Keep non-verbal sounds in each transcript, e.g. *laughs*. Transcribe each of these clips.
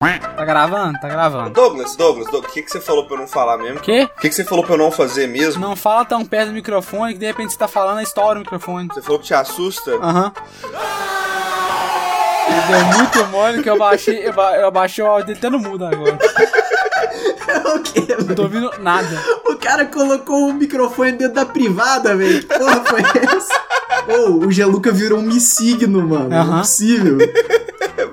Tá gravando? Tá gravando. Douglas, Douglas, Douglas, o que, que você falou pra eu não falar mesmo? Quê? O que, que você falou pra eu não fazer mesmo? Não fala tão perto do microfone que de repente você tá falando a história do microfone. Você falou que te assusta? Aham. Ele deu muito mole que eu baixei, eu, ba eu baixei o áudio tentando mudo agora. *laughs* o quê, Não tô ouvindo nada. O cara colocou o microfone dentro da privada, velho. Que porra foi essa? *laughs* Ô, o Geluca virou um missigno, mano. Não Aham. é possível.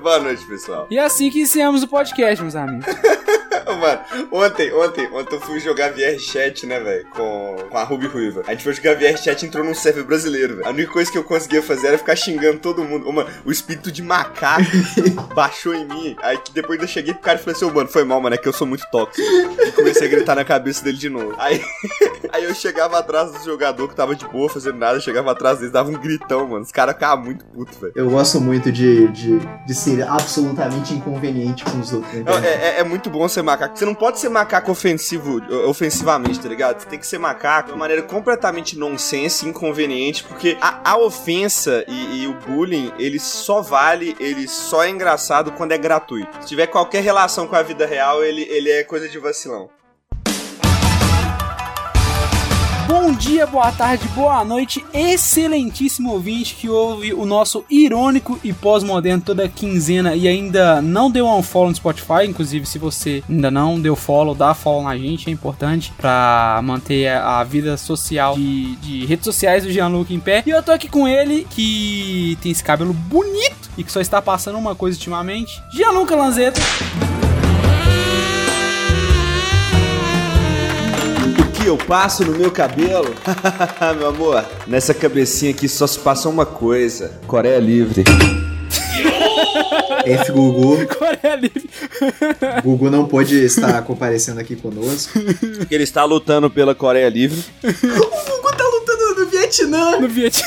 Boa noite, pessoal. E é assim que encerramos o podcast, meus amigos. *laughs* *laughs* Mano, ontem, ontem, ontem eu fui jogar VR Chat, né, velho, com, com a Ruby Ruiva. A gente foi jogar VR Chat e entrou num server brasileiro, velho. A única coisa que eu conseguia fazer era ficar xingando todo mundo. Ô, mano, o espírito de macaco *laughs* baixou em mim. Aí que depois eu cheguei pro cara e falei assim, ô, mano, foi mal, mano, é que eu sou muito tóxico. E comecei a gritar na cabeça dele de novo. Aí, *laughs* aí eu chegava atrás do jogador que tava de boa, fazendo nada, chegava atrás deles, dava um gritão, mano. Os caras ficavam muito putos, velho. Eu gosto muito de, de, de ser absolutamente inconveniente com os outros. né? É, é- é muito bom ser macaco. Você não pode ser macaco ofensivo, ofensivamente, tá ligado? Você tem que ser macaco de uma maneira completamente nonsense, inconveniente, porque a, a ofensa e, e o bullying, ele só vale, ele só é engraçado quando é gratuito. Se tiver qualquer relação com a vida real, ele, ele é coisa de vacilão. Bom dia, boa tarde, boa noite, excelentíssimo ouvinte que ouve o nosso irônico e pós-moderno toda quinzena e ainda não deu um follow no Spotify. Inclusive, se você ainda não deu follow, dá follow na gente, é importante pra manter a vida social de, de redes sociais do Gianluca em pé. E eu tô aqui com ele, que tem esse cabelo bonito e que só está passando uma coisa ultimamente: Gianluca Lanzetta. Que eu passo no meu cabelo? *laughs* meu amor, nessa cabecinha aqui só se passa uma coisa: Coreia Livre. *laughs* F Gugu. Coreia Livre. *laughs* Gugu não pôde estar comparecendo aqui conosco. Porque ele está lutando pela Coreia Livre. o Gugu tá lutando no Vietnã. No Vietnã.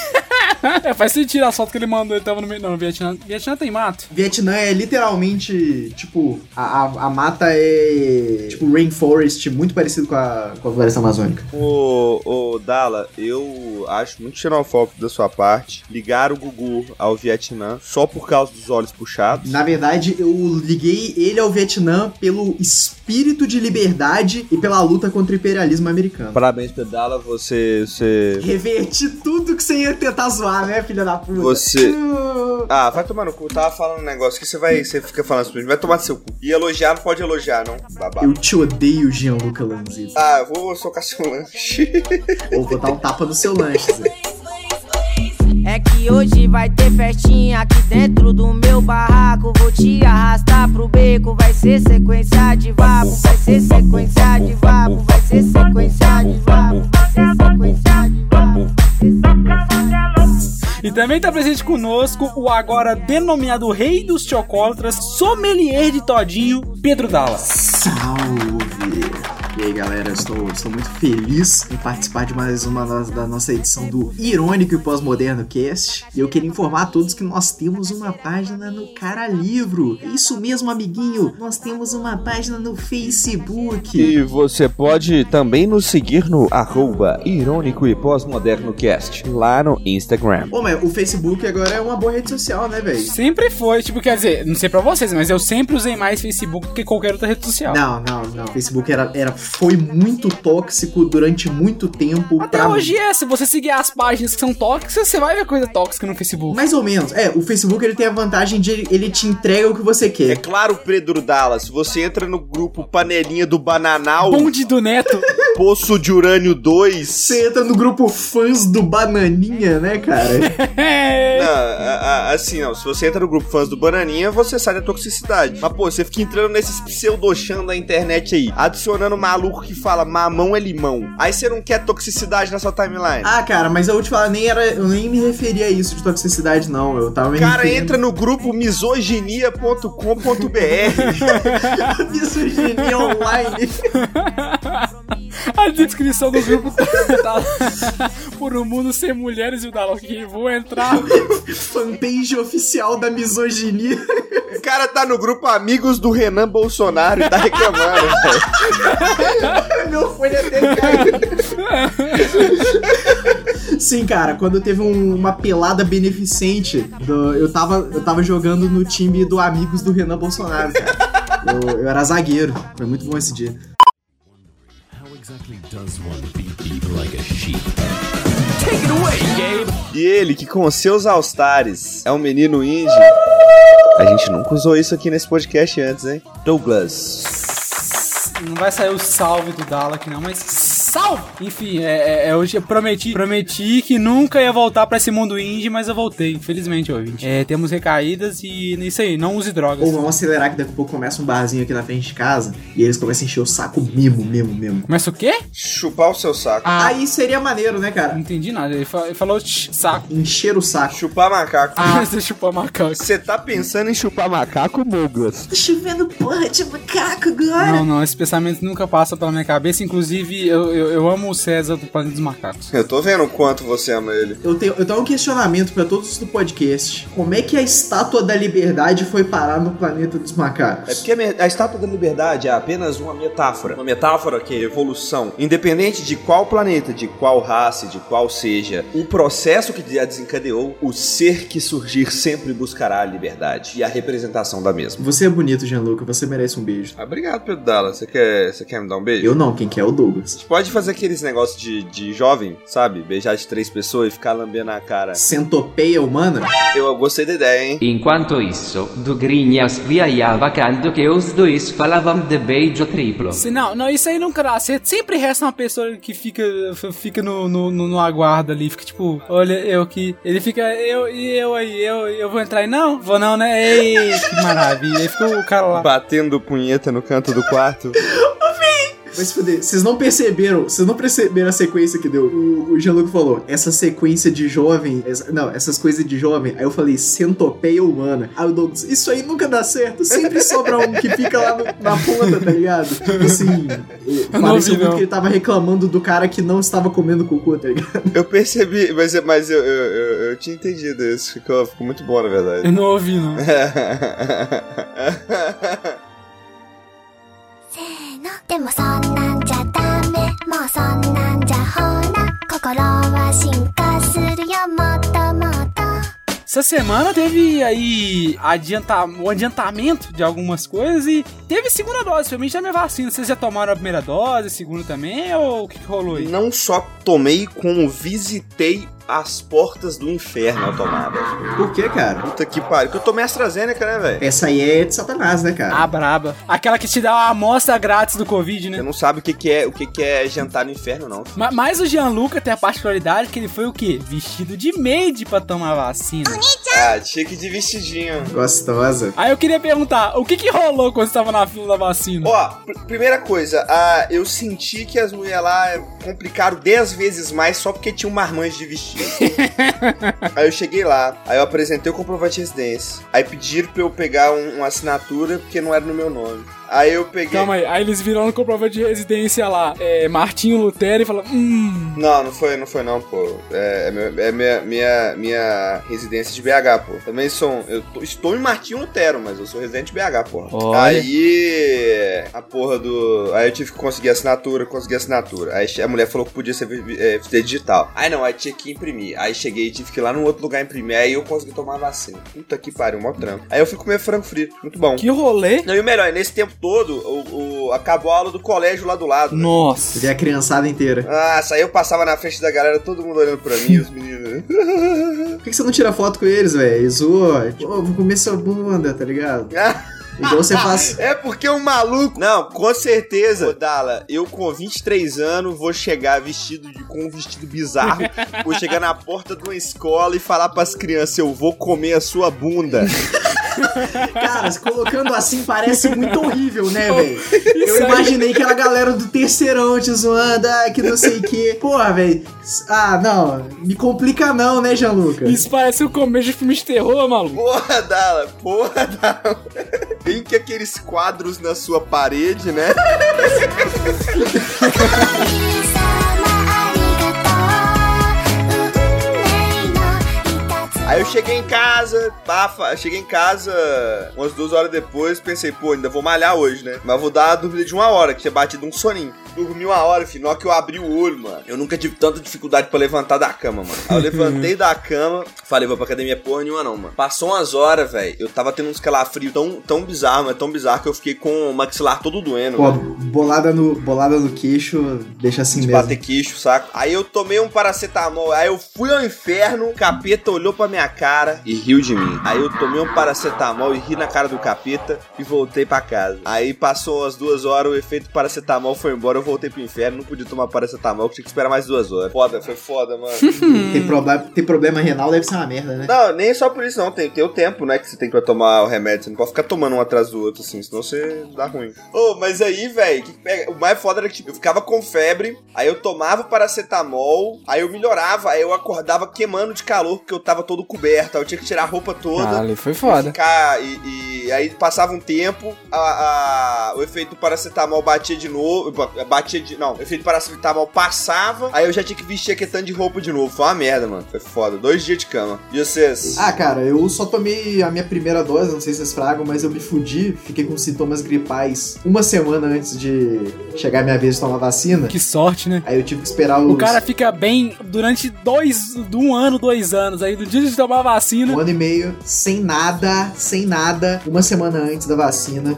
É, faz sentido a foto que ele mandou, ele tava no meio. Não, no Vietnã. Vietnã tem mato. Vietnã é literalmente, tipo, a, a, a mata é, tipo, rainforest, muito parecido com a, com a floresta amazônica. Ô, ô, Dala, eu acho muito xenofóbico da sua parte ligar o Gugu ao Vietnã só por causa dos olhos puxados. Na verdade, eu liguei ele ao Vietnã pelo espírito de liberdade e pela luta contra o imperialismo americano. Parabéns, Pedala, você. Você. Reverti tudo que você ia tentar zoar, né, filha da puta? Você- Uh, Ah, vai tomar no cu. Tava falando um negócio que você vai. Você fica falando assim, vai tomar no seu cu. E elogiar não pode elogiar, não. Babá. Eu te odeio, Gianluca Lanzetta. Ah, eu vou socar seu lanche. Ou vou dar um tapa no seu lanche, Zé. É que hoje vai ter festinha aqui dentro do meu barraco. Vou te arrastar pro beco, vai ser sequência de vapo, vai ser sequência de vapo, vai ser sequência de vapo, vai ser sequência E também tá presente conosco o agora denominado Rei dos Chocólatras, sommelier de todinho, Pedro Dalla. Salve! E aí, galera, estou, estou muito feliz em participar de mais uma da nossa edição do Irônico e Pós-Moderno Cast. E eu queria informar a todos que nós temos uma página no Cara Livro. É isso mesmo, amiguinho. Nós temos uma página no Facebook. E você pode também nos seguir no arroba irônico e pós-moderno cast, lá no Instagram. Ô, mas o Facebook agora é uma boa rede social, né, velho? Sempre foi, tipo, quer dizer, não sei pra vocês, mas eu sempre usei mais Facebook do que qualquer outra rede social. Não, não, não. O Facebook era, era, foi muito tóxico durante muito tempo. Até pra- hoje é, se você seguir as páginas que são tóxicas, você vai ver coisa tóxica no Facebook. Mais ou menos. É, o Facebook ele tem a vantagem de ele- te entrega o que você É quer. claro, Pedro Dallas, se você entra no grupo Panelinha do Bananal, Bonde do Neto. *laughs* Poço de Urânio 2. Você entra no grupo fãs do Bananinha, né, cara? *laughs* Não, a- a- assim, não. Se você entra no grupo fãs do Bananinha, você sai da toxicidade. Mas, pô, você fica entrando nesses pseudochan da internet aí, adicionando maluco que fala mamão é limão. Aí você não quer toxicidade na sua timeline. ah, cara, mas eu vou te falar, nem era, eu nem me referia a isso de toxicidade, não. Eu tava me Cara, referindo- entra no grupo misoginia.com.br. *laughs* Misoginia online. *laughs* A descrição do grupo tá por um mundo sem mulheres e o Dalok. Vou entrar. Fanpage oficial da misoginia. O cara tá no grupo Amigos do Renan Bolsonaro e tá reclamando. *laughs* Meu fone até caiu. Sim, cara, quando teve um- uma pelada beneficente, do- eu, tava, eu tava jogando no time do Amigos do Renan Bolsonaro, cara. Eu, eu era zagueiro. Foi muito bom esse dia. How exactly does one beat like a sheep? E ele, que com seus altares é um menino indie. A gente nunca usou isso aqui nesse podcast antes, hein? Douglas. Não vai sair o salve do Dala aqui não, mas salve! Enfim, é, é, é, hoje eu prometi, prometi que nunca ia voltar pra esse mundo indie, mas eu voltei, infelizmente, ouvinte. É, temos recaídas e isso aí, não use drogas. Ou vamos acelerar que daqui a pouco começa um barzinho aqui na frente de casa e eles começam a encher o saco mesmo, mesmo, mesmo. Começa o quê? Chupar o seu saco. Aí seria maneiro, né, Não cara? entendi nada. Ele, fa- ele falou "Tch, saco. Encher o saco. Chupar macaco. Ah, você chupou macaco. Você tá pensando em chupar macaco, Douglas? Tá chovendo porra de macaco agora. Não, não, esse pensamento nunca passa pela minha cabeça. Inclusive, eu, eu, eu amo o César do Planeta dos Macacos. Eu tô vendo o quanto você ama ele. Eu tenho, eu tenho um questionamento pra todos do podcast. Como é que a estátua da liberdade foi parar no planeta dos É macacos? porque a, a estátua da liberdade é apenas uma metáfora. Uma metáfora que é evolução. Independente de qual planeta, de qual raça, de qual seja, o processo que a desencadeou, o ser que surgir sempre buscará a liberdade e a representação da mesma. Você é bonito, Gianluca. Você merece um beijo. Ah, obrigado, Pedro Dalla. Você quer, você quer me dar um beijo? Eu não, quem quer é o Douglas. Pode fazer aqueles negócios de, de jovem, sabe? Beijar de três pessoas e ficar lambendo a cara. Centopeia humana? Eu gostei da ideia, hein? Enquanto isso, Dugrinhas viajava cando que os dois falavam de beijo triplo. Se, não, não, isso aí nunca dá certo. Sempre resta uma pessoa que fica, fica no, no, no, no aguardo ali. Fica tipo, olha, eu que. Ele fica, eu e eu aí, eu, eu vou entrar aí. Não, vou não, né? Ei, que maravilha. Aí fica o cara lá. Batendo punheta no canto do quarto. Vai se fuder. Vocês não perceberam, vocês não perceberam a sequência que deu. O, o Gianluca falou, essa sequência de jovem, essa- não, essas coisas de jovem. Aí eu falei, centopeia humana. Aí o Douglas, isso aí nunca dá certo. Sempre sobra um que fica lá no- na ponta, tá ligado? Tipo assim, Eu não pareceu ouvi, muito não. que ele tava reclamando do cara que não estava comendo cocô, tá ligado? Eu percebi, mas, mas eu, eu, eu, eu tinha entendido isso. Ficou, ficou muito bom, na verdade. Eu não ouvi, não. *laughs* *laughs* せーのでもそ 心は進化するよもっともっと Essa semana teve aí adianta, o adiantamento de algumas coisas e teve segunda dose, realmente da minha vacina. Vocês já tomaram a primeira dose, a segunda também, ou o que, que rolou aí? Não só tomei, como visitei as portas do inferno ao tomar, velho. Por que, cara? Puta que pariu. Que eu tomei AstraZeneca, né, velho? Essa aí é de satanás, né, cara? A braba. Aquela que te dá uma amostra grátis do Covid, né? Você não sabe o que, que é o que, que é jantar no inferno, não. Ma- Mas o Gianluca tem a particularidade que ele foi o quê? Vestido de maid pra tomar a vacina. Ah, chique de vestidinho. Gostosa. Aí eu queria perguntar, o que que rolou quando você tava na fila da vacina? Ó, pr- primeira coisa, ah, eu senti que as mulheres lá complicaram 10 vezes mais só porque tinha um marmanjo de vestido. Aí eu cheguei lá, aí eu apresentei o comprovante de residência. Aí pediram pra eu pegar um- uma assinatura porque não era no meu nome. Aí eu peguei. Calma aí, aí eles viram no comprovante de residência lá, é, Martinho Lutero e falaram, hum... Não, não foi, não foi não, pô. É, é é minha, minha, minha residência de BH, pô. Também sou. Eu tô- estou em Martinho Lutero, mas eu sou residente de BH, porra. Olha. Aí. A porra do. Aí eu tive que conseguir assinatura, consegui assinatura. Aí a mulher falou que podia ser é, digital. Aí não, aí tinha que imprimir. Aí cheguei e tive que ir lá num outro lugar imprimir. Aí eu consegui tomar a vacina. Puta que pariu, mó trampo. Aí eu fui comer frango frito. Muito bom. Que rolê? Não, e o melhor, nesse tempo todo, o, o- acabou a aula do colégio lá do lado. né? Nossa. Vê a criançada inteira. Ah, aí eu passava na frente da galera, todo mundo olhando pra mim, os meninos. Por que que você não tira foto com eles, velho? Zoa. Pô, vou comer sua bunda, tá ligado? Igual você faz. *laughs* É porque o maluco. Não, com certeza, Dala, eu com 23 anos vou chegar vestido de, com um vestido bizarro. vou chegar na porta de uma escola e falar pras crianças: eu vou comer a sua bunda. *laughs* Cara, se colocando assim parece muito horrível, né, velho? Eu imaginei que era a galera do terceirão te zoando, ah, que não sei o quê. Porra, velho. Ah, não. Me complica não, né, Gianluca? Isso parece o começo de filme de terror, maluco. Porra, Dala, porra, Dala. Tem que aqueles quadros na sua parede, né? *laughs* Aí eu cheguei em casa, pá, cheguei em casa umas duas horas depois, pensei, pô, ainda vou malhar hoje, né? Mas vou dar a dormida de uma hora, que tinha batido um soninho. Dormi uma hora, filho, na que eu abri o olho, mano. Eu nunca tive tanta dificuldade pra levantar da cama, mano. Aí eu *laughs* levantei da cama, falei, vou pra academia porra nenhuma não, mano. Passou umas horas, velho, eu tava tendo uns calafrios tão, tão bizarro, mas tão bizarro que eu fiquei com o maxilar todo doendo, Pô, bolada no, bolada no queixo, deixa assim De mesmo. bater queixo, saco? Aí eu tomei um paracetamol, aí eu fui ao inferno, o capeta olhou pra minha cara e riu de mim. Aí eu tomei um paracetamol e ri na cara do capeta e voltei pra casa. Aí passou umas duas horas, o efeito paracetamol foi embora, eu voltei pro inferno, não podia tomar paracetamol, tinha que esperar mais duas horas. Foda, foi foda, mano. *laughs* Tem, problema, tem problema renal, deve ser uma merda, né? Não, nem só por isso não, tem, tem o tempo, né, que você tem pra tomar o remédio, você não pode ficar tomando um atrás do outro, assim, senão você dá ruim. Ô, mas aí, velho, o mais foda era que, tipo, eu ficava com febre, aí eu tomava o paracetamol, aí eu melhorava, aí eu acordava queimando de calor, porque eu tava todo coberto, aí eu tinha que tirar a roupa toda. Caralho, foi foda. Ficar, e, e aí passava um tempo, a, a- o efeito do paracetamol batia de novo, ba- batia de, não, o efeito do paracetamol passava, aí eu já tinha que vestir aquele tanto de roupa de novo, foi uma merda, mano, foi foda, dois dias de cama. E vocês? Ah, cara, eu só tomei a minha primeira dose, não sei se vocês fragam, mas eu me fudi, fiquei com sintomas gripais uma semana antes de chegar a minha vez de tomar vacina. Que sorte, né? Aí eu tive que esperar os... O cara fica bem durante dois, um ano, dois anos. Aí no dia de tomar a vacina. Um ano e meio, sem nada, sem nada, uma semana antes da vacina,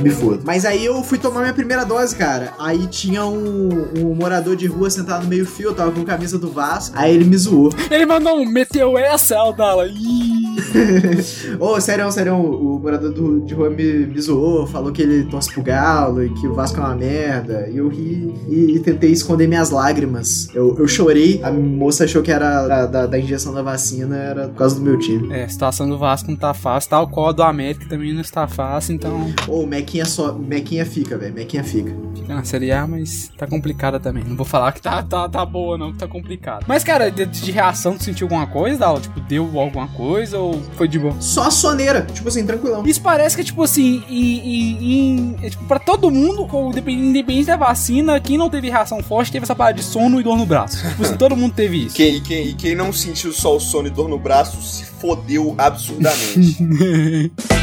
me foda. Mas aí eu fui tomar minha primeira dose, cara. Aí tinha um, um morador de rua sentado no meio fio, eu tava com camisa do Vasco. Aí ele me zoou. Ele mandou um meteu essa, aí o Dala. Ih. *laughs* Ô, sério, sério, o morador do- de rua me, me zoou, falou que ele torce pro Galo e que o Vasco é uma merda. E eu ri e, e tentei esconder minhas lágrimas. Eu, eu chorei, a moça achou que era da, da, da injeção da vacina, era por causa do meu time. É, a situação do Vasco não tá fácil, tal qual do América também não está fácil, então Ô, o Mequinha só. Mequinha fica, velho. Mequinha fica. fica na Série A, mas tá complicada também. Não vou falar que tá, tá, tá boa, não, que tá complicado. Mas, cara, de, de reação, tu sentiu alguma coisa, Dala? Tipo, deu alguma coisa ou foi de boa? Só a soneira, tipo assim, tranquilão. Isso parece que, tipo assim, em- é, tipo, pra todo mundo, independente da vacina, quem não teve reação forte teve essa parada de sono e dor no braço. Tipo assim, todo mundo teve isso. Quem, e, quem, e quem não sentiu só o sono e dor no braço se fodeu absurdamente. *laughs*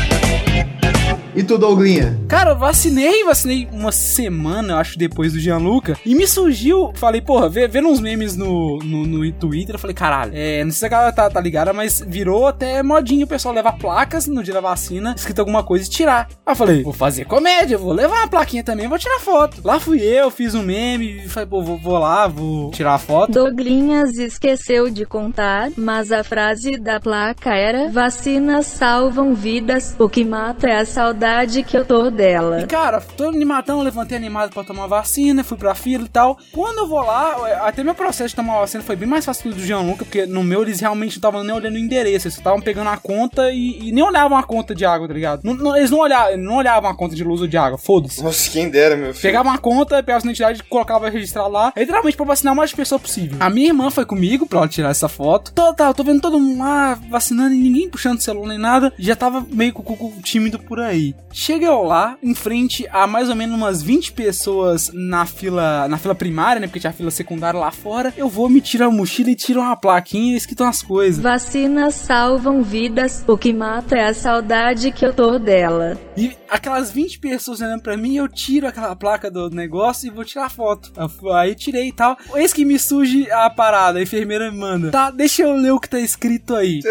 E tu, Douglinha? Cara, eu vacinei, vacinei uma semana, eu acho, depois do Gianluca. E me surgiu, falei, porra, vê- vendo uns memes no, no, no Twitter, eu falei, caralho, é, não sei se a galera tá, tá ligada, mas virou até modinho o pessoal levar placas no dia da vacina, escrito alguma coisa e tirar. Aí eu falei, vou fazer comédia, vou levar uma plaquinha também, vou tirar foto. Lá fui eu, fiz um meme, falei, pô, vou, vou lá, vou tirar a foto. Douglinhas esqueceu de contar, mas a frase da placa era: Vacinas salvam vidas, o que mata é a saudade que eu tô E dela. cara, tô animadão, levantei animado pra tomar vacina, fui pra fila e tal. Quando eu vou lá, até meu processo de tomar vacina foi bem mais fácil que o do Gianluca, porque no meu eles realmente não estavam nem olhando o endereço, eles estavam pegando a conta e, e nem olhavam a conta de água, tá ligado? Não- não- eles não olhavam, não olhavam a conta de luz ou de água, foda-se. Nossa, quem dera, meu filho. Pegava uma conta, pegava a identidade, colocava registrar lá, literalmente pra vacinar o mais de pessoa possível. A minha irmã foi comigo pra ela tirar essa foto. Tô, tá, eu tô vendo todo mundo lá vacinando e ninguém puxando celular nem nada. Já tava meio com o cu tímido por aí. Chega eu lá, em frente a mais ou menos umas 20 pessoas na fila, na fila primária, né? Porque tinha a fila secundária lá fora. Eu vou me tirar a mochila e tiro uma plaquinha escrito umas coisas. Vacinas salvam vidas, o que mata é a saudade que eu tô dela. E aquelas 20 pessoas olhando pra mim, eu tiro aquela placa do negócio e vou tirar foto. Aí tirei e tal. Eis que me surge a parada, a enfermeira me manda. Tá, deixa eu ler o que tá escrito aí.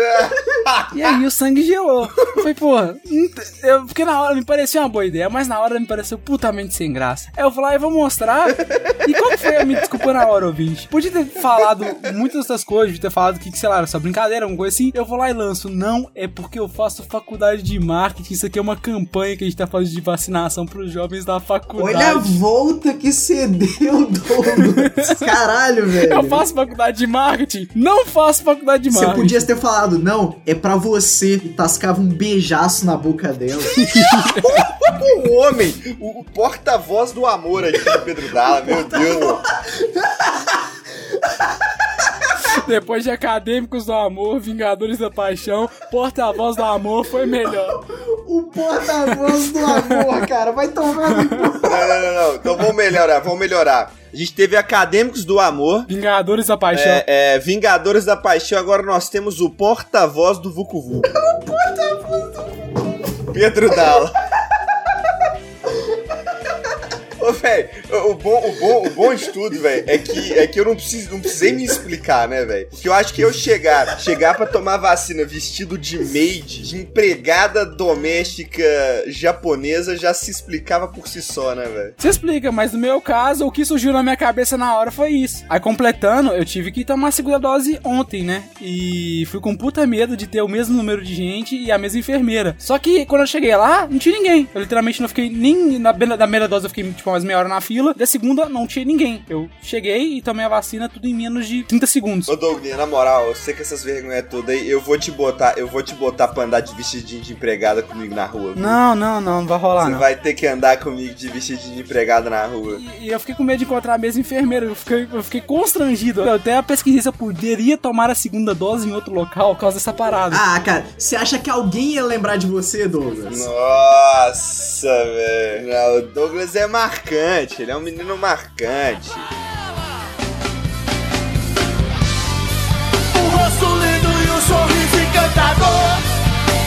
e aí o sangue gelou. Falei, porra, eu, porque na hora me parecia uma boa ideia, mas na hora me pareceu putamente sem graça. Aí eu falei, ah, eu vou mostrar. E qual foi? Me desculpa na hora, ouvinte. Podia ter falado muitas dessas coisas, podia ter falado que, sei lá, era só brincadeira, alguma coisa assim. Eu vou lá e lanço. Não, é porque eu faço faculdade de marketing. Isso aqui é uma campanha que a gente tá fazendo de vacinação pros jovens da faculdade. Olha a volta que você deu, Douglas. *laughs* Caralho, velho. Eu faço faculdade de marketing? Não faço faculdade de Você marketing. podia ter falado, não, é pra você. E tascava um beijaço na boca dela. *laughs* O *laughs* homem, o, o porta-voz do amor aqui, Pedro Dalla, meu Deus. Depois de Acadêmicos do Amor, Vingadores da Paixão, Porta-Voz do Amor foi melhor. O porta-voz do amor, cara. Vai tomar no cu. Não, não, não, não. Então vamos melhorar, vamos melhorar. A gente teve Acadêmicos do Amor, Vingadores da Paixão. é, é, Vingadores da Paixão, agora nós temos o porta-voz do Vucu Vucu. o porta-voz do Vucu Pedro Dalla. Ô, velho, o bom, o, bom, o bom de tudo, velho, é que, é que eu não, preciso, não precisei me explicar, né, velho? Porque eu acho que eu chegar, chegar pra tomar vacina vestido de maid, de empregada doméstica japonesa, já se explicava por si só, né, velho? Você explica, mas no meu caso, o que surgiu na minha cabeça na hora foi isso. Aí completando, eu tive que tomar a segunda dose ontem, né? E fui com puta medo de ter o mesmo número de gente e a mesma enfermeira. Só que quando eu cheguei lá, não tinha ninguém. Eu literalmente não fiquei nem na da primeira dose, eu fiquei tipo umas meia hora na fila. Da segunda, não tinha ninguém. Eu cheguei e tomei a vacina tudo em menos de 30 segundos. Ô Douglas, na moral, eu sei que essas vergonhas todas aí, eu vou te botar, eu vou te botar pra andar de vestidinho de empregada comigo na rua. viu? Não, não, não, não vai rolar Você não. vai ter que andar comigo de vestidinho de empregada na rua. E eu fiquei com medo de encontrar a mesma enfermeira. Eu fiquei, eu fiquei constrangido. Eu até pesquisei se eu poderia tomar a segunda dose em outro local por causa dessa parada. Ah, cara, você acha que alguém ia lembrar de você, Douglas? Nossa, velho. O Douglas é marcante, ele é um menino marcante. O rosto lindo e o sorriso encantador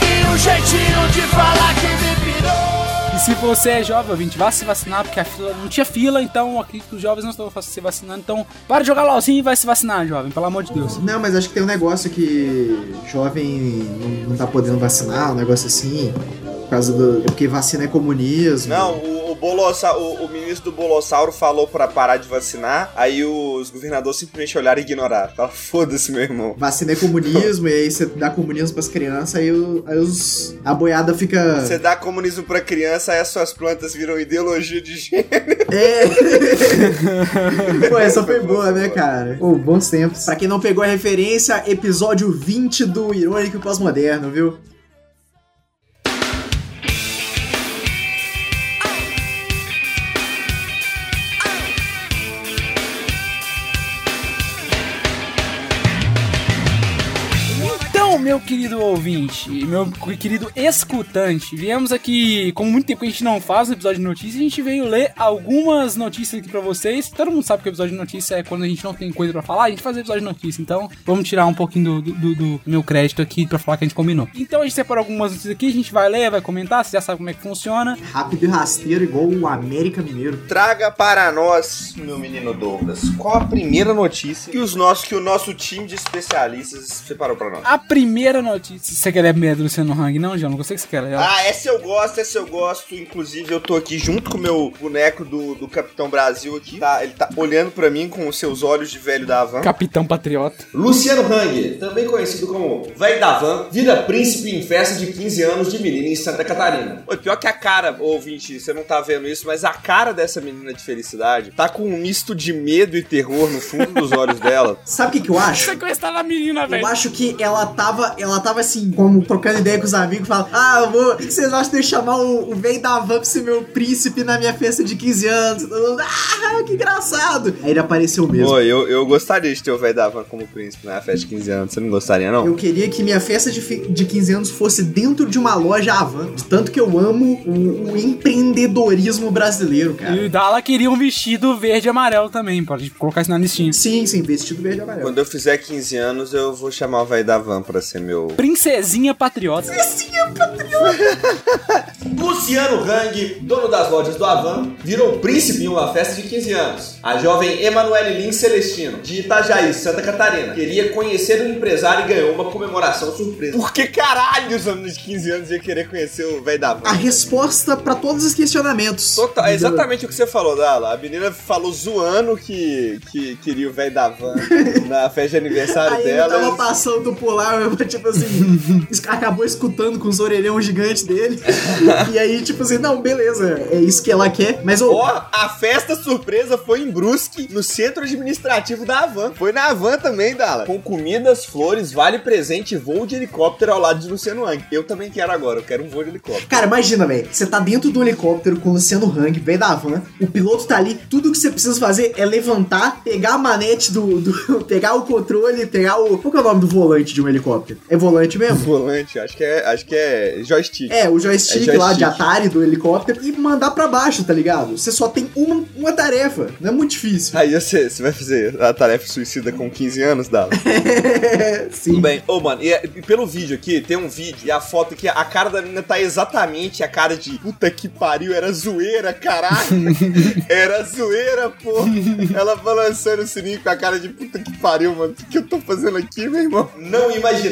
E o jeitinho de falar que me pirou E se você é jovem, ouvinte, vá se vacinar, porque a fila não tinha fila, então aqui os jovens não estão se vacinando. Então, para de jogar LOLzinho e vai se vacinar, jovem, pelo amor de Deus. Não, mas acho que tem um negócio que jovem não, não tá podendo vacinar, um negócio assim. Por causa do. Porque vacina é comunismo. Não, o, Bolossauro, o, o ministro do Bolossauro falou pra parar de vacinar, aí os governadores simplesmente olharam e ignoraram. Fala, foda-se, meu irmão. Vacina é comunismo, e aí você dá comunismo pras crianças, aí, o- aí os, a boiada fica. Você dá comunismo pra criança, aí as suas plantas viram ideologia de gênero. *laughs* É! *laughs* Pô, essa foi boa, né, cara? Pô, bons tempos. Pra quem não pegou a referência, episódio 20 do Irônico e Pós-Moderno, viu? Meu querido ouvinte, meu querido escutante, viemos aqui, como muito tempo que a gente não faz um episódio de notícias, a gente veio ler algumas notícias aqui pra vocês. Todo mundo sabe que o episódio de notícia é quando a gente não tem coisa pra falar, a gente faz episódio de notícia. Então, vamos tirar um pouquinho do, do- do meu crédito aqui pra falar que a gente combinou. Então, a gente separou algumas notícias aqui, a gente vai ler, vai comentar, você já sabe como é que funciona. Rápido e rasteiro, igual o América Mineiro. Traga para nós, meu menino Douglas, qual a primeira notícia que, os nossos, que o nosso time de especialistas separou pra nós? A primeira notícia. Você quer ler a primeira do Luciano Hang? Não, João, não gostei que você quer ler. Ah, essa eu gosto, essa eu gosto. Inclusive, eu tô aqui junto com o meu boneco do, do Capitão Brasil aqui. Tá, ele tá olhando pra mim com os seus olhos de velho da Havan. Capitão Patriota. Luciano Hang, também conhecido como Velho da Van, vira príncipe em festa de 15 anos de menina em Santa Catarina. Oi, pior que a cara, ouvinte, você não tá vendo isso, mas a cara dessa menina de felicidade tá com um misto de medo e terror no fundo dos olhos dela. *laughs* Sabe o que, que eu acho? Você gostar da menina, velho. Eu acho que ela tava, ela tava assim, como trocando ideia com os amigos, falando: Ah, eu vou. O que vocês acham de eu chamar o, o velho da van pra ser meu príncipe na minha festa de 15 anos? Mundo, Ah, que engraçado! Aí ele apareceu mesmo. Pô, eu, eu gostaria de ter o velho da Havan como príncipe na festa de 15 anos. Você não gostaria, não? Eu queria que minha festa de, de 15 anos fosse dentro de uma loja Avan. De tanto que eu amo o, o empreendedorismo brasileiro, cara. E o Dala queria um vestido verde e amarelo também, pode colocar isso na listinha. Sim, sim, vestido verde e amarelo. Quando eu fizer 15 anos, eu vou chamar o velho da Van pra ser meu. Princesinha Patriota. *laughs* Luciano Hang, dono das lojas do Avan, virou príncipe em uma festa de 15 anos. A jovem Emanuele Lins Celestino, de Itajaí, Santa Catarina, queria conhecer o empresário e ganhou uma comemoração surpresa. Por que caralho os anos de 15 anos iam querer conhecer o velho da Van? A resposta pra todos os questionamentos. Total, é exatamente o que você falou, Dala. A menina falou zoando que, que queria o velho da van *laughs* na festa de aniversário Aí ele dela. tava passando por lá, *laughs* tipo assim, acabou escutando com os orelhão gigantes dele. e aí, tipo assim, não, beleza, é isso que ela quer. Mas, Ó, a festa surpresa foi em Brusque, no centro administrativo da Havan. Foi na Havan também, Dala. Com comidas, flores, vale presente e voo de helicóptero ao lado de Luciano Hang. Eu também quero agora, eu quero um voo de helicóptero. Cara, imagina, velho. Você tá dentro do helicóptero com o Luciano Hang, velho da van. O piloto tá ali. Tudo que você precisa fazer é levantar, pegar a manete do. do- *laughs* pegar o controle, pegar o. Qual que é o nome do volante de um helicóptero? É volante mesmo? Volante, acho que é, acho que é joystick. É, o joystick, É lá de joystick. Atari do helicóptero e mandar pra baixo, tá ligado? Você só tem uma, uma tarefa, não é muito difícil. Aí você, você vai fazer a tarefa suicida com 15 anos, Dava? *laughs* Sim. Tudo bem. Ô, mano, e, é- e pelo vídeo aqui, tem um vídeo e a foto aqui, a cara da menina tá exatamente a cara de puta que pariu, era zoeira, caralho. *laughs* era zoeira, pô. Ela balançando o sininho com a cara de puta que pariu, mano. O que, eu tô fazendo aqui, meu irmão? Não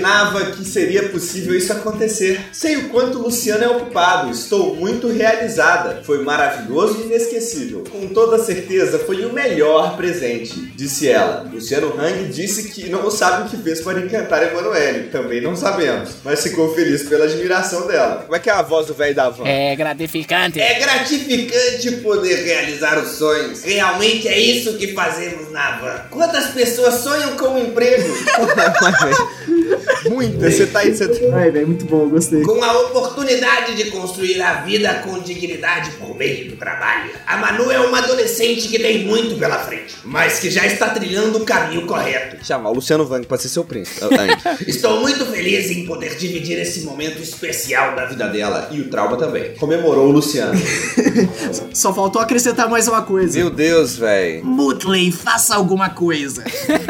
imaginava que seria possível isso acontecer. Sei o quanto Luciano é ocupado, estou muito realizada. Foi maravilhoso e inesquecível. Com toda certeza, foi o melhor presente, disse ela. Luciano Hang disse que não sabe o que fez para encantar Emanuele. Também não sabemos, mas ficou feliz pela admiração dela. Como é que é a voz do velho da van? É gratificante. É gratificante poder realizar os sonhos. Realmente é isso que fazemos na van. Quantas pessoas sonham com um emprego? *laughs* *laughs* Muita, você tá aí, você tá... Ai, velho, muito bom, gostei. Com a oportunidade de construir a vida com dignidade por meio do trabalho. A Manu é uma adolescente que tem muito pela frente, mas que já está trilhando o caminho correto. Chamar o Luciano Vang pra ser seu príncipe. *laughs* Estou muito feliz em poder dividir esse momento especial da vida dela e o trauma também. Comemorou o Luciano. *laughs* *laughs* Só faltou acrescentar mais uma coisa. Meu Deus, velho. Mutley, faça alguma coisa.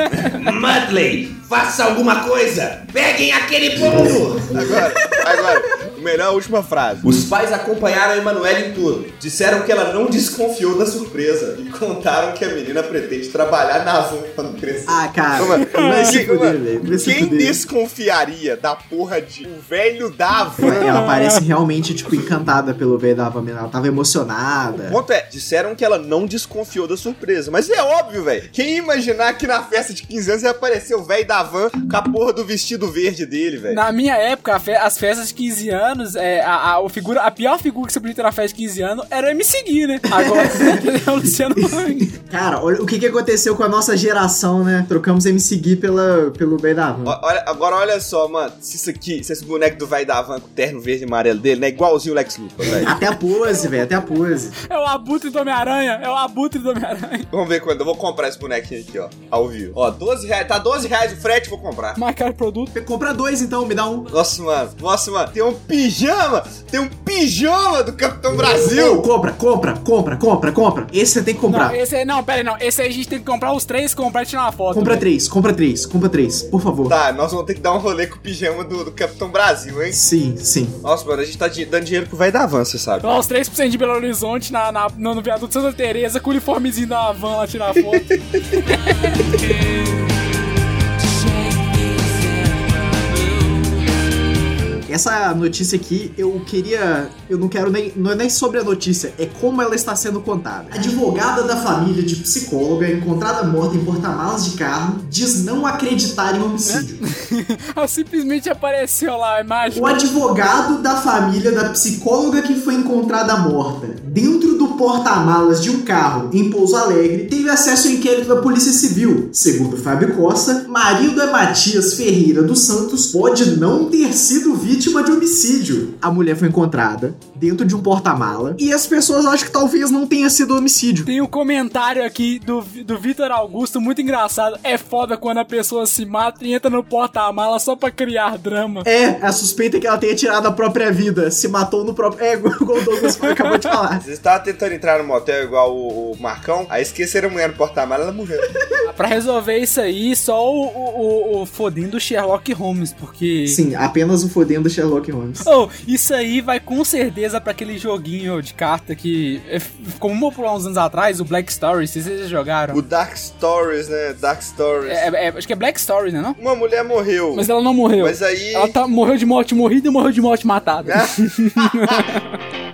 *laughs* Mudley, faça alguma coisa! Peguem aquele pombo! Agora, agora, melhor a última frase. Os pais acompanharam a Emanuele em tudo. Disseram que ela não desconfiou da surpresa e contaram que a menina pretende trabalhar na van quando crescer. Ah, cara, mano, se quem- fuder, mano, Quem desconfiaria da porra de o velho da van? Ela parece realmente, tipo, encantada pelo velho da. Ela tava emocionada. O ponto é, disseram que ela não desconfiou da surpresa. Mas é óbvio, velho. Quem ia imaginar que na festa de 15 anos ia aparecer o velho da van com a porra do vestido verde dele, velho? Na minha época, as festas de 15 anos, é, a, a, o figura, a pior figura que você podia ter na festa de 15 anos era o MC Gui, né? Agora *laughs* é o Luciano Huck. Cara, olha o que, que aconteceu com a nossa geração, né? Trocamos MC Gui pela, pelo velho da Van. Olha, agora olha só, mano. Se isso aqui, se esse boneco do velho da van com o terno verde e amarelo dele, né? Igualzinho o Lex Luthor, velho. Até a pose, velho, até a pose. É o abutre do Homem-Aranha, é o abutre do Homem-Aranha. Vamos ver quando. Eu vou comprar esse bonequinho aqui, ó. Ao vivo. Ó, 12 reais. Tá 12 reais o frete, vou comprar. Mais caro produto. Compra dois então, me dá um. Nossa, mano. Nossa, mano. Tem um pijama. Tem um pijama do Capitão Brasil. compra, compra, compra, compra, compra. Esse você tem que comprar. Não, esse aí, não, pera aí, não. Esse aí a gente tem que comprar os três, comprar e tirar uma foto. Compra velho. três, compra três, compra três, por favor. Tá, nós vamos ter que dar um rolê com o pijama do, do Capitão Brasil, hein? Sim, sim. Nossa, mano, a gente tá di- dando dinheiro pro velho da van, você sabe. Lá, os 3% de Belo Horizonte na, na- no, no viaduto Santa Teresa com o uniformezinho da van lá tirar foto. *laughs* Essa notícia aqui, eu queria. Eu não quero nem. Não é nem sobre a notícia, é como ela está sendo contada. Advogada da família de psicóloga encontrada morta em porta-malas de carro diz não acreditar em homicídio. *laughs* Ela simplesmente apareceu lá a imagem. O advogado da família da psicóloga que foi encontrada morta dentro do porta-malas de um carro em Pouso Alegre teve acesso ao inquérito da Polícia Civil. Segundo Fábio Costa, marido é Matias Ferreira dos Santos pode não ter sido vítima de homicídio. A mulher foi encontrada dentro de um porta-mala e as pessoas acham que talvez não tenha sido homicídio. Tem um comentário aqui do, do Vitor Augusto, muito engraçado. É foda quando a pessoa se mata e entra no porta-mala só pra criar drama. É, a suspeita é que ela tenha tirado a própria vida, se matou no próprio. É, igual *laughs* o Douglas acabou de falar. Vocês estavam tentando entrar no motel igual o, o Marcão, aí esqueceram a mulher no porta-mala, ela morreu. *laughs* Pra resolver isso aí, só o, o, o, o fodendo do Sherlock Holmes, porque. Sim, apenas o fodendo Sherlock Holmes. Oh, isso aí vai com certeza pra aquele joguinho de carta que é, ficou muito popular uns anos atrás, o Black Stories, vocês já jogaram? O Dark Stories, né? Dark Stories. É, é, acho que é Black Stories, né não? Uma mulher morreu. Mas ela não morreu. Mas aí. Ela tá, morreu de morte morrida e morreu de morte matada. *laughs*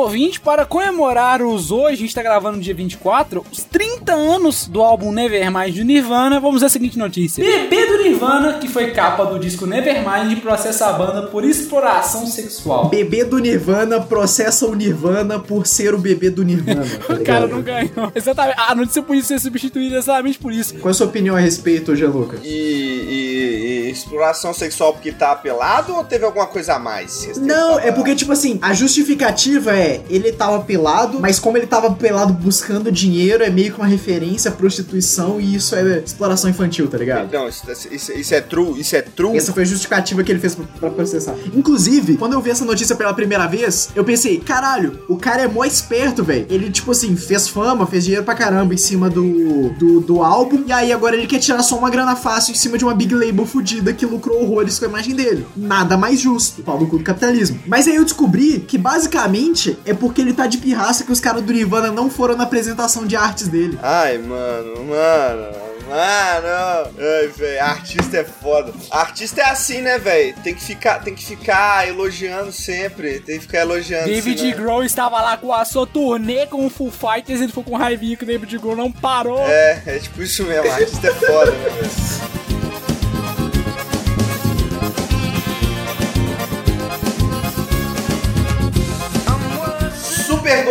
Ouvinte, para comemorar os hoje, a gente tá gravando no dia 24, os 30 anos do álbum Nevermind do Nirvana, vamos à seguinte notícia. Bebê do Nirvana, que foi capa do disco Nevermind, processa a banda por exploração sexual. Bebê do Nirvana processa o Nirvana por ser o bebê do Nirvana. *laughs* tá O cara não ganhou. Exatamente. A notícia podia ser substituída exatamente por isso. Qual é a sua opinião a respeito, Gianluca? E, e- e exploração sexual porque tá apelado ou teve alguma coisa a mais? Não, é porque, tipo assim, a justificativa é ele tava pelado, mas como ele tava pelado buscando dinheiro, é meio que uma referência à prostituição e isso é exploração infantil, tá ligado? Não, isso, isso- isso é true, isso é true. Essa foi a justificativa que ele fez pra, pra processar. Inclusive, quando eu vi essa notícia pela primeira vez, eu pensei, caralho, o cara é mó esperto, velho. Ele, tipo assim, fez fama, fez dinheiro pra caramba em cima do, do, do álbum, e aí agora ele quer tirar só uma grana fácil em cima de uma big label fudida que lucrou horrores com a imagem dele. Nada mais justo. Pau no cu do capitalismo. Mas aí eu descobri que basicamente é porque ele tá de pirraça que os caras do Nirvana não foram na apresentação de artes dele. Ai, mano, mano. Mano, ai, velho, artista é foda. Artista é assim, né, velho? Tem que ficar, tem que ficar elogiando sempre, tem que ficar elogiando. David senão- Grohl estava lá com a sua turnê com o Full Fighters, ele ficou com raivinha que o David Grohl não parou. É, é tipo isso mesmo, artista é foda,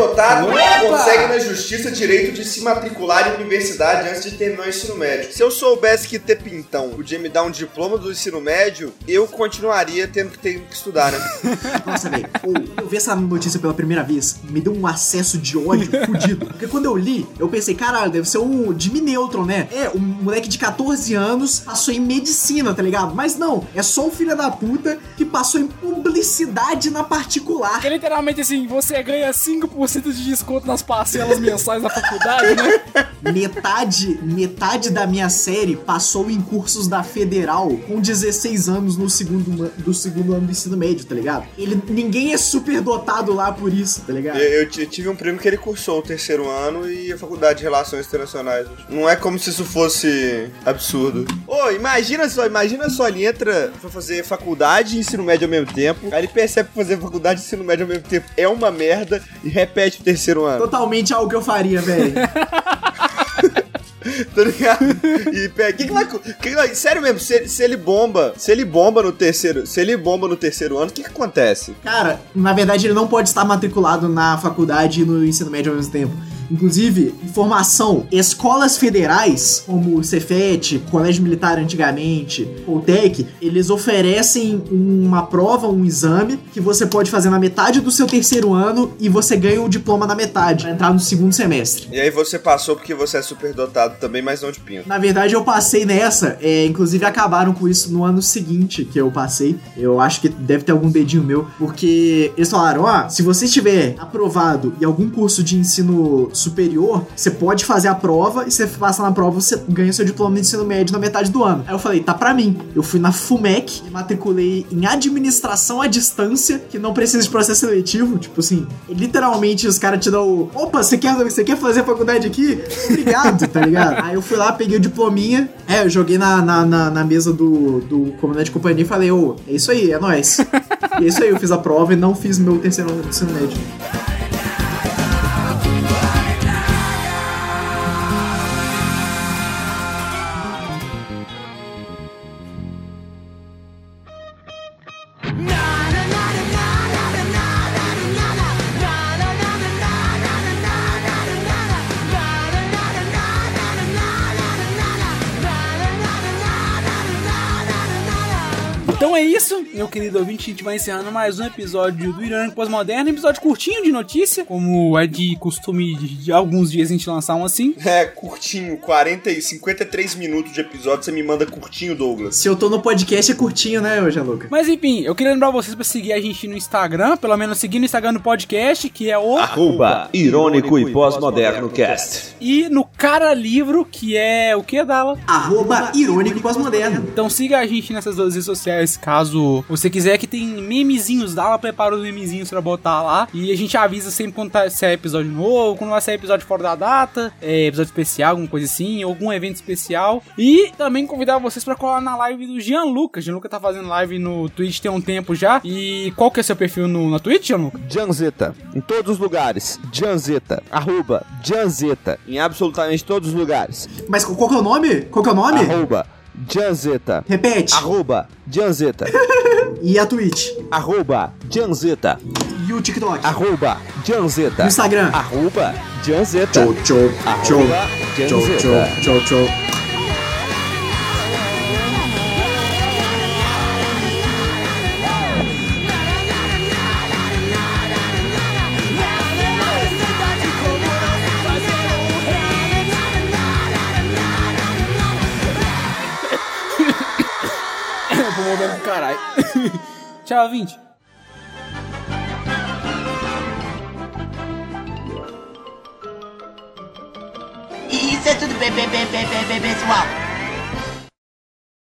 né, velho? Superdotado consegue na justiça direito de se matricular em universidade antes de terminar o ensino médio. Se eu soubesse que ter pintão podia me dar um diploma do ensino médio, eu continuaria tendo que ter que estudar, né? *laughs* Nossa, velho, eu vi essa notícia pela primeira vez, me deu um acesso de ódio *laughs* fudido. Porque quando eu li, eu pensei, caralho, deve ser um Jimmy Neutron, né? É, um moleque de 14 anos passou em medicina, tá ligado? Mas não, é só um filho da puta que passou em publicidade na particular. Que literalmente assim, você ganha 5% de desconto nas parcelas mensais da faculdade, né? *laughs* Metade, metade da minha série passou em cursos da Federal com 16 anos no segundo, do segundo ano do ensino médio, tá ligado? Ele, ninguém é super dotado lá por isso, tá ligado? Eu, eu tive um primo que ele cursou o terceiro ano e a faculdade de Relações Internacionais. Não é como se isso fosse absurdo. Ô, imagina só, imagina só, ele entra pra fazer faculdade e ensino médio ao mesmo tempo. Aí ele percebe que fazer faculdade e ensino médio ao mesmo tempo é uma merda e repete o terceiro ano. Totalmente algo que eu faria, velho. *laughs* tá ligado? E pega. Que que vai, que vai- sério mesmo, se, se ele bomba, se ele bomba no terceiro, se ele bomba no terceiro ano, o que que acontece? Cara, na verdade ele não pode estar matriculado na faculdade e no ensino médio ao mesmo tempo. Inclusive, informação, escolas federais, como o Cefet, Colégio Militar antigamente, ou TEC, eles oferecem uma prova, um exame, que você pode fazer na metade do seu terceiro ano e você ganha o diploma na metade, pra entrar no segundo semestre. E aí você passou porque você é superdotado também, mas não de pinto. Na verdade, eu passei nessa. é, inclusive, acabaram com isso no ano seguinte que eu passei. Eu acho que deve ter algum dedinho meu. Porque eles falaram: ó, se você estiver aprovado em algum curso de ensino superior, você pode fazer a prova e você passa na prova, você ganha seu diploma de ensino médio na metade do ano. Aí eu falei: tá pra mim. Eu fui na FUMEC, me matriculei em administração à distância, que não precisa de processo seletivo. Tipo assim, literalmente os caras te dão. Opa, você quer, você quer fazer faculdade aqui? Obrigado, tá ligado? Aí eu fui lá, peguei o diplominha. É, eu joguei na, na, na, na mesa do, do comandante de companhia e falei, ô, é isso aí, é nóis. e é isso aí, eu fiz a prova e não fiz meu terceiro ano de ensino médio. É isso, meu querido ouvinte. A gente vai encerrando mais um episódio do Irânico Pós-Moderno. Episódio curtinho de notícia, como é de costume de, de alguns dias a gente lançar um assim. É, curtinho, 40 e 53 minutos de episódio, você me manda curtinho, Douglas. Se eu tô no podcast é curtinho, né, hoje, Luca? Mas enfim, eu queria lembrar vocês pra seguir a gente no Instagram, pelo menos seguir no Instagram do podcast, que é o. Arroba Irônico e Pós-Moderno Cast. E no Cara Livro, que é o que, Dala? Arroba irônico e pós-moderno. Então siga a gente nessas duas redes sociais, caso você quiser, que tem memezinhos, Dala prepara os memezinhos pra botar lá. E a gente avisa sempre quando tá, sair episódio novo, quando vai sair episódio fora da data, é, episódio especial, alguma coisa assim, algum evento especial. E também convidar vocês pra colar na live do Gianluca. Gianluca tá fazendo live no Twitch tem um tempo já. E qual que é seu perfil no, na Twitch, Gianluca? Janzeta, em todos os lugares. Janzeta, arroba Janzeta, em absolutamente todos os lugares. Mas qual que é o nome? Qual que é o nome? Arroba Janzeta. Repete. Arroba Janzeta. *laughs* E a Twitch. Arroba Janzeta. E o TikTok. Arroba Janzeta. Instagram. Arroba Janzeta. Tchau, tchau, tchau. Arroba Tchau, Janzeta. tchau, tchau, tchau. Vou Tchau, 20. Isso é tudo bem, bem, bem, pessoal.